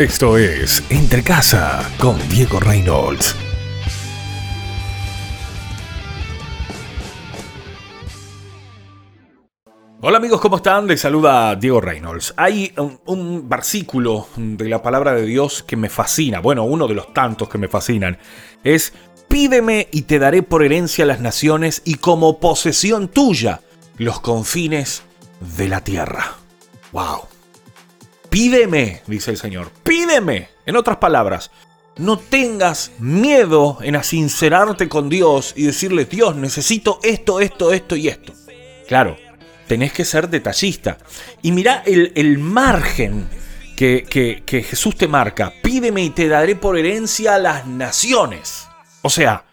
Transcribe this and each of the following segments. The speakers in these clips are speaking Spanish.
Esto es Entre Casa con Diego Reynolds. Hola amigos, ¿cómo están? Les saluda Diego Reynolds. Hay un, versículo de la palabra de Dios que me fascina, bueno, uno de los tantos que me fascinan, es Pídeme y te daré por herencia las naciones y como posesión tuya los confines de la tierra. ¡Wow! Pídeme, dice el Señor, pídeme. En otras palabras, no tengas miedo en asincerarte con Dios y decirle, Dios, necesito esto, esto, esto y esto. Claro, tenés que ser detallista. Y mira el, margen que, que Jesús te marca. Pídeme y te daré por herencia las naciones. O sea,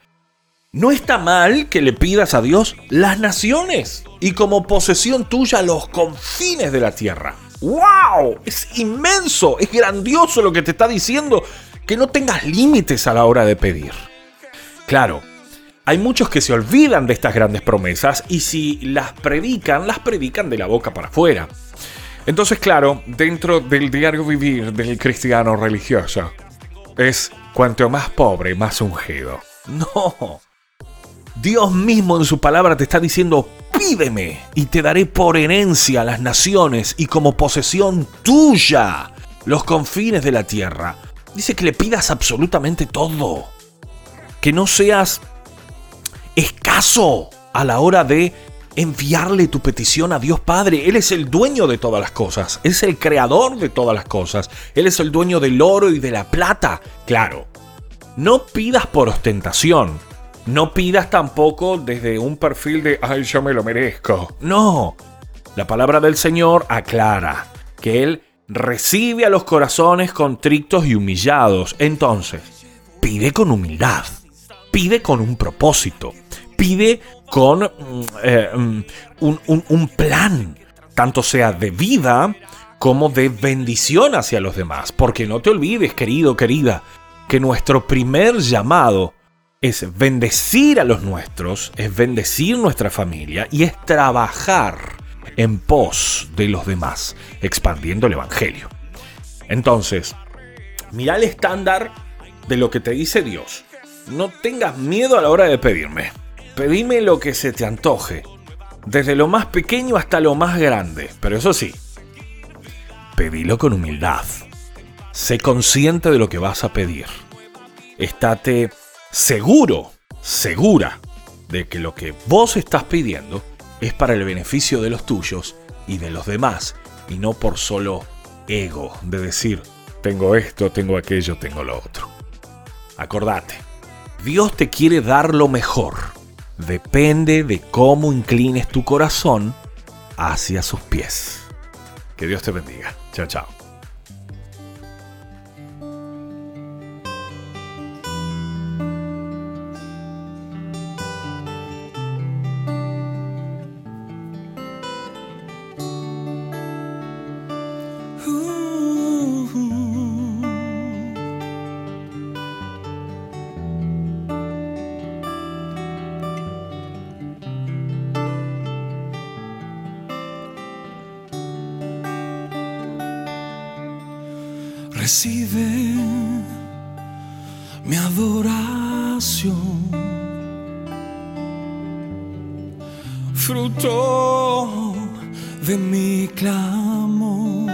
no está mal que le pidas a Dios las naciones y como posesión tuya los confines de la tierra. ¡Wow! Es inmenso, es grandioso lo que te está diciendo, que no tengas límites a la hora de pedir. Claro, hay muchos que se olvidan de estas grandes promesas y si las predican, las predican de la boca para afuera. Entonces, claro, dentro del diario vivir del cristiano religioso, es cuanto más pobre, más ungido. No. Dios mismo en su palabra te está diciendo, pídeme y te daré por herencia las naciones y como posesión tuya los confines de la tierra. Dice que le pidas absolutamente todo. Que no seas escaso a la hora de enviarle tu petición a Dios Padre. Él es el dueño de todas las cosas. Es el creador de todas las cosas. Él es el dueño del oro y de la plata. Claro. No pidas por ostentación. No pidas tampoco desde un perfil de, ay, yo me lo merezco. No. La palabra del Señor aclara que Él recibe a los corazones contrictos y humillados. Entonces, pide con humildad. Pide con un propósito. Pide con mm, eh, mm, un, un plan, tanto sea de vida como de bendición hacia los demás. Porque no te olvides, querido, querida, que nuestro primer llamado es bendecir a los nuestros, es bendecir nuestra familia y es trabajar en pos de los demás, expandiendo el Evangelio. Entonces, mira el estándar de lo que te dice Dios. No tengas miedo a la hora de pedirme. Pedime lo que se te antoje, desde lo más pequeño hasta lo más grande. Pero eso sí, pedilo con humildad. Sé consciente de lo que vas a pedir. Estate seguro, segura de que lo que vos estás pidiendo es para el beneficio de los tuyos y de los demás, y no por solo ego de decir, tengo esto, tengo aquello, tengo lo otro. Acordate, Dios te quiere dar lo mejor. Depende de cómo inclines tu corazón hacia sus pies. Que Dios te bendiga. Chao, chao. Recibe mi adoración, fruto de mi clamor.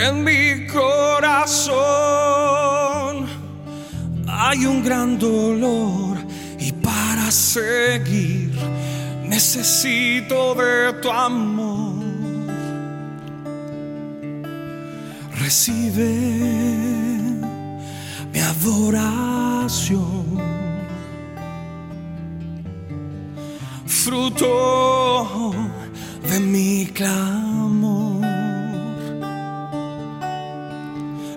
En mi corazón hay un gran dolor y para seguir necesito de tu amor. Recibe mi adoración, fruto de mi clamor.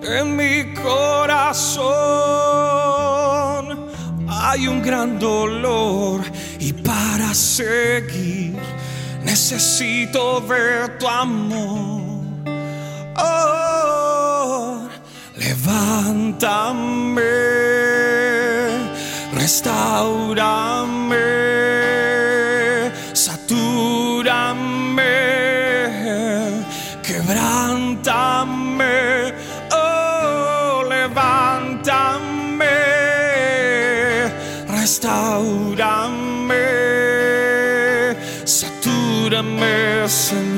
En mi corazón hay un gran dolor y para seguir necesito ver tu amor. Levántame, restaurame, satúrame, quebrántame, oh, levántame, restaurame, satúrame, Señor.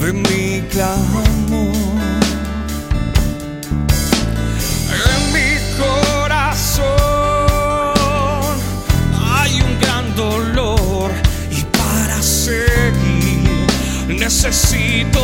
de mi clamor. En mi corazón hay un gran dolor y para seguir necesito.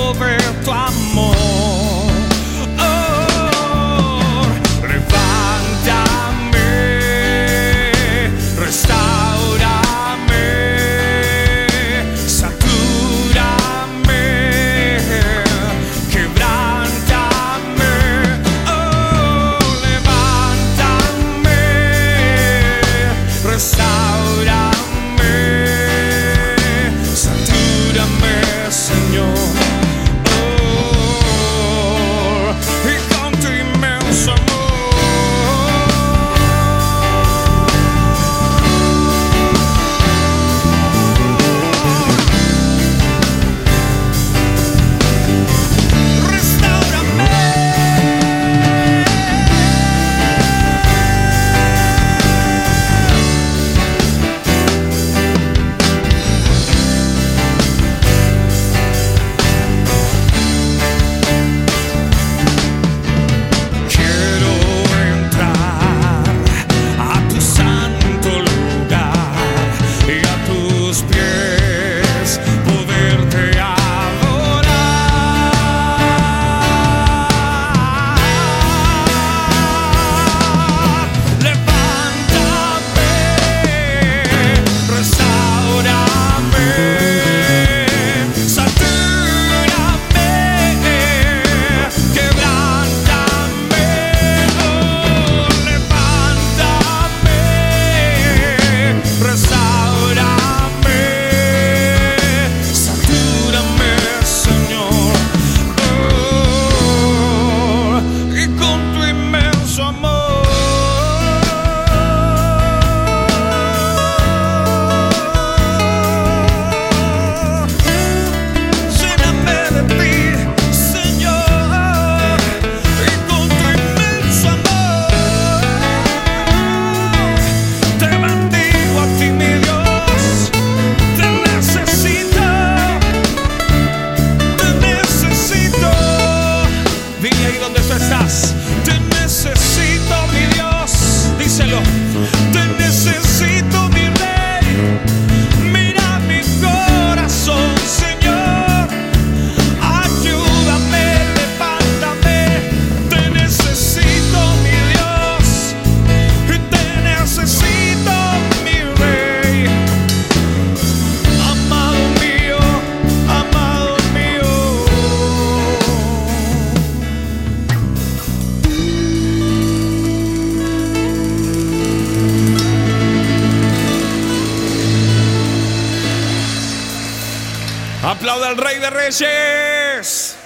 Aplauda al Rey de Reyes.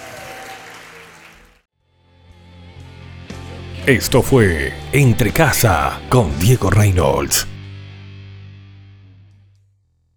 Esto fue Entre Casa con Diego Reynolds.